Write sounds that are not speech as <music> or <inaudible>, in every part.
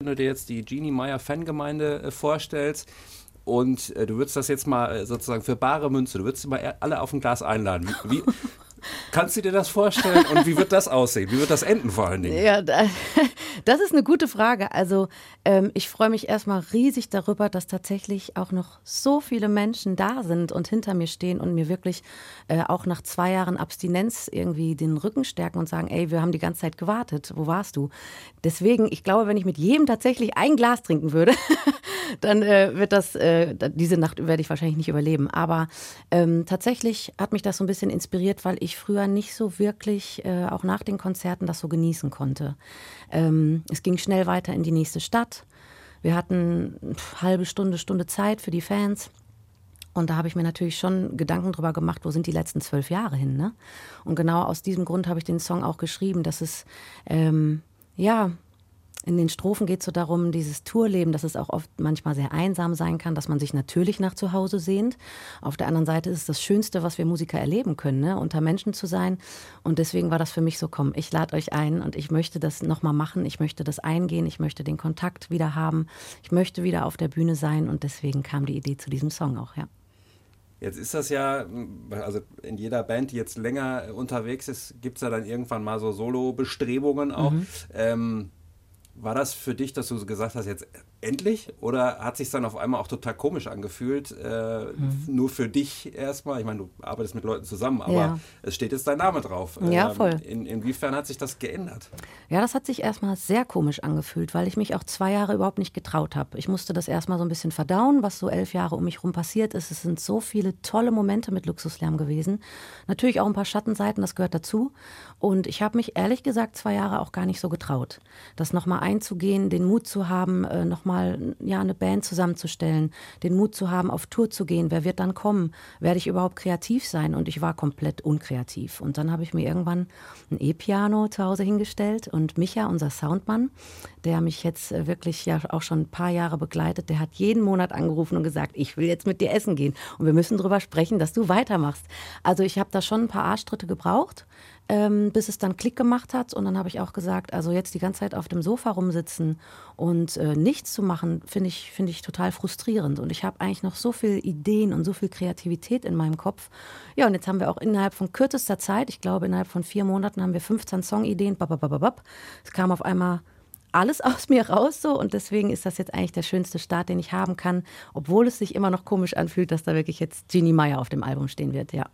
Wenn du dir jetzt die Genie Meyer Fangemeinde äh, vorstellst und äh, du würdest das jetzt mal äh, sozusagen für bare Münze, du würdest sie mal alle auf ein Glas einladen. Wie kannst du dir das vorstellen und wie wird das aussehen? Wie wird das enden vor allen Dingen? Ja, <laughs> das ist eine gute Frage. Also ähm, ich freue mich erstmal riesig darüber, dass tatsächlich auch noch so viele Menschen da sind und hinter mir stehen und mir wirklich äh, auch nach zwei Jahren Abstinenz irgendwie den Rücken stärken und sagen, ey, wir haben die ganze Zeit gewartet. Wo warst du? Deswegen, ich glaube, wenn ich mit jedem tatsächlich ein Glas trinken würde, <laughs> dann äh, wird das, äh, diese Nacht werde ich wahrscheinlich nicht überleben. Aber ähm, tatsächlich hat mich das so ein bisschen inspiriert, weil ich früher nicht so wirklich, äh, auch nach den Konzerten, das so genießen konnte. Ähm, es ging schnell weiter in die nächste Stadt. Wir hatten eine halbe Stunde, Stunde Zeit für die Fans. Und da habe ich mir natürlich schon Gedanken drüber gemacht, wo sind die letzten zwölf Jahre hin. Ne? Und genau aus diesem Grund habe ich den Song auch geschrieben, dass es ähm, ja in den Strophen geht es so darum, dieses Tourleben, dass es auch oft manchmal sehr einsam sein kann, dass man sich natürlich nach zu Hause sehnt. Auf der anderen Seite ist es das Schönste, was wir Musiker erleben können, ne? unter Menschen zu sein. Und deswegen war das für mich so, komm, ich lade euch ein und ich möchte das nochmal machen. Ich möchte das eingehen. Ich möchte den Kontakt wieder haben. Ich möchte wieder auf der Bühne sein. Und deswegen kam die Idee zu diesem Song auch, ja. Jetzt ist das ja, also in jeder Band, die jetzt länger unterwegs ist, gibt es ja dann irgendwann mal so Solo-Bestrebungen auch. Mhm. Ähm, war das für dich, dass du gesagt hast, jetzt endlich? Oder hat sich dann auf einmal auch total komisch angefühlt? Äh, mhm. Nur für dich erstmal? Ich meine, du arbeitest mit Leuten zusammen, aber ja. es steht jetzt dein Name drauf. Ja, ähm, voll. In, inwiefern hat sich das geändert? Ja, das hat sich erstmal sehr komisch angefühlt, weil ich mich auch zwei Jahre überhaupt nicht getraut habe. Ich musste das erstmal so ein bisschen verdauen, was so elf Jahre um mich rum passiert ist. Es sind so viele tolle Momente mit Luxuslärm gewesen. Natürlich auch ein paar Schattenseiten, das gehört dazu. Und ich habe mich ehrlich gesagt zwei Jahre auch gar nicht so getraut, das nochmal einzugehen, den Mut zu haben, äh, nochmal ja, eine Band zusammenzustellen, den Mut zu haben, auf Tour zu gehen. Wer wird dann kommen? Werde ich überhaupt kreativ sein? Und ich war komplett unkreativ. Und dann habe ich mir irgendwann ein E-Piano zu Hause hingestellt und Micha, unser Soundmann, der mich jetzt äh, wirklich ja auch schon ein paar Jahre begleitet, der hat jeden Monat angerufen und gesagt, ich will jetzt mit dir essen gehen und wir müssen darüber sprechen, dass du weitermachst. Also ich habe da schon ein paar Arschtritte gebraucht ähm, bis es dann Klick gemacht hat. Und dann habe ich auch gesagt, also jetzt die ganze Zeit auf dem Sofa rumsitzen und äh, nichts zu machen, finde ich, find ich total frustrierend. Und ich habe eigentlich noch so viele Ideen und so viel Kreativität in meinem Kopf. Ja, und jetzt haben wir auch innerhalb von kürzester Zeit, ich glaube innerhalb von vier Monaten, haben wir 15 Songideen. Es kam auf einmal alles <laughs> aus mir raus so und deswegen ist das jetzt eigentlich der schönste Start, den ich haben kann, obwohl es sich immer noch komisch anfühlt, dass da wirklich jetzt Genie Meyer auf dem Album stehen wird, ja.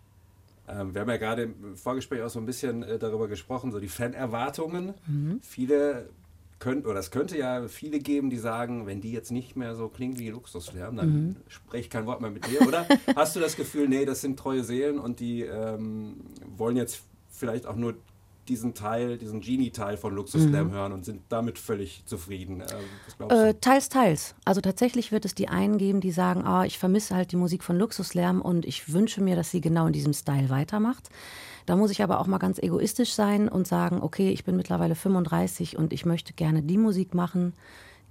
Ähm, wir haben ja gerade im Vorgespräch auch so ein bisschen äh, darüber gesprochen, so die Fanerwartungen. Mhm. Viele können, oder es könnte ja viele geben, die sagen, wenn die jetzt nicht mehr so klingen wie Luxuslärm, dann mhm. spreche ich kein Wort mehr mit dir. Oder <laughs> hast du das Gefühl, nee, das sind treue Seelen und die ähm, wollen jetzt vielleicht auch nur diesen Teil, diesen Genie-Teil von Luxus Slam mhm. hören und sind damit völlig zufrieden. Äh, äh, teils, teils. Also tatsächlich wird es die einen geben, die sagen, ah, ich vermisse halt die Musik von Luxuslärm und ich wünsche mir, dass sie genau in diesem Style weitermacht. Da muss ich aber auch mal ganz egoistisch sein und sagen, okay, ich bin mittlerweile 35 und ich möchte gerne die Musik machen,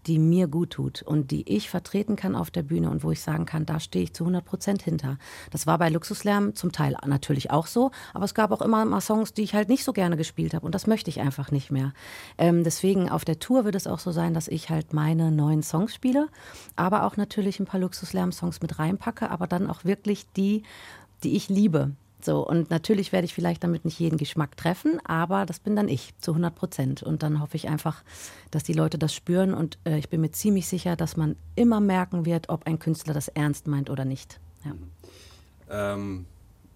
die mir gut tut und die ich vertreten kann auf der Bühne und wo ich sagen kann, da stehe ich zu 100 Prozent hinter. Das war bei Luxuslärm zum Teil natürlich auch so, aber es gab auch immer mal Songs, die ich halt nicht so gerne gespielt habe und das möchte ich einfach nicht mehr. Ähm, deswegen auf der Tour wird es auch so sein, dass ich halt meine neuen Songs spiele, aber auch natürlich ein paar Luxuslärm-Songs mit reinpacke, aber dann auch wirklich die, die ich liebe. So, und natürlich werde ich vielleicht damit nicht jeden Geschmack treffen, aber das bin dann ich zu 100 Prozent. Und dann hoffe ich einfach, dass die Leute das spüren. Und äh, ich bin mir ziemlich sicher, dass man immer merken wird, ob ein Künstler das ernst meint oder nicht. Ja. Ähm,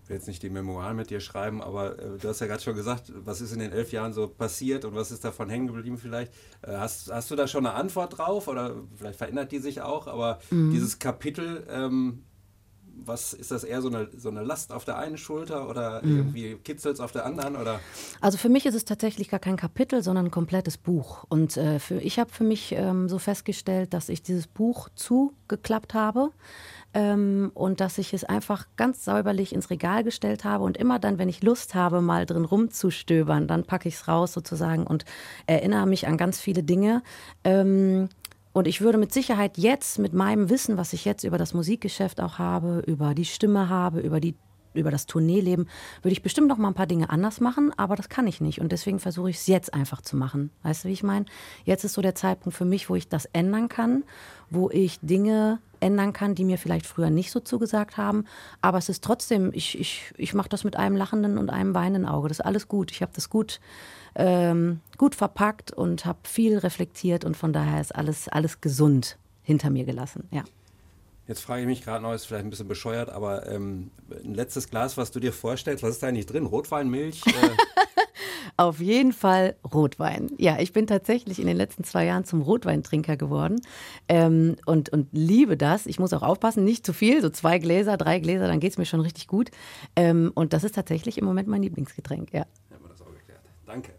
ich will jetzt nicht die Memoiren mit dir schreiben, aber äh, du hast ja gerade schon gesagt, was ist in den elf Jahren so passiert und was ist davon hängen geblieben vielleicht. Äh, hast, hast du da schon eine Antwort drauf oder vielleicht verändert die sich auch, aber mhm. dieses Kapitel, ähm, was ist das eher so eine, so eine Last auf der einen Schulter oder mhm. irgendwie kitzelt es auf der anderen? Oder? Also für mich ist es tatsächlich gar kein Kapitel, sondern ein komplettes Buch. Und äh, für, ich habe für mich ähm, so festgestellt, dass ich dieses Buch zugeklappt habe. Ähm, und dass ich es einfach ganz säuberlich ins Regal gestellt habe und immer dann, wenn ich Lust habe, mal drin rumzustöbern, dann packe ich es raus sozusagen und erinnere mich an ganz viele Dinge. Ähm, und ich würde mit Sicherheit jetzt mit meinem Wissen, was ich jetzt über das Musikgeschäft auch habe, über die Stimme habe, über die über das Tourneeleben, würde ich bestimmt noch mal ein paar Dinge anders machen, aber das kann ich nicht. Und deswegen versuche ich es jetzt einfach zu machen. Weißt du, wie ich meine? Jetzt ist so der Zeitpunkt für mich, wo ich das ändern kann, wo ich Dinge ändern kann, die mir vielleicht früher nicht so zugesagt haben. Aber es ist trotzdem, ich, ich, ich mache das mit einem lachenden und einem weinenden Auge. Das ist alles gut. Ich habe das gut, ähm, gut verpackt und habe viel reflektiert und von daher ist alles, alles gesund hinter mir gelassen. Ja. Jetzt frage ich mich gerade noch, ist vielleicht ein bisschen bescheuert, aber ähm, ein letztes Glas, was du dir vorstellst, was ist da eigentlich drin? Rotwein, Milch? Äh <laughs> Auf jeden Fall Rotwein. Ja, ich bin tatsächlich in den letzten zwei Jahren zum Rotweintrinker geworden ähm, und, und liebe das. Ich muss auch aufpassen, nicht zu viel, so zwei Gläser, drei Gläser, dann geht es mir schon richtig gut. Ähm, und das ist tatsächlich im Moment mein Lieblingsgetränk, ja. Haben wir das auch geklärt. Danke.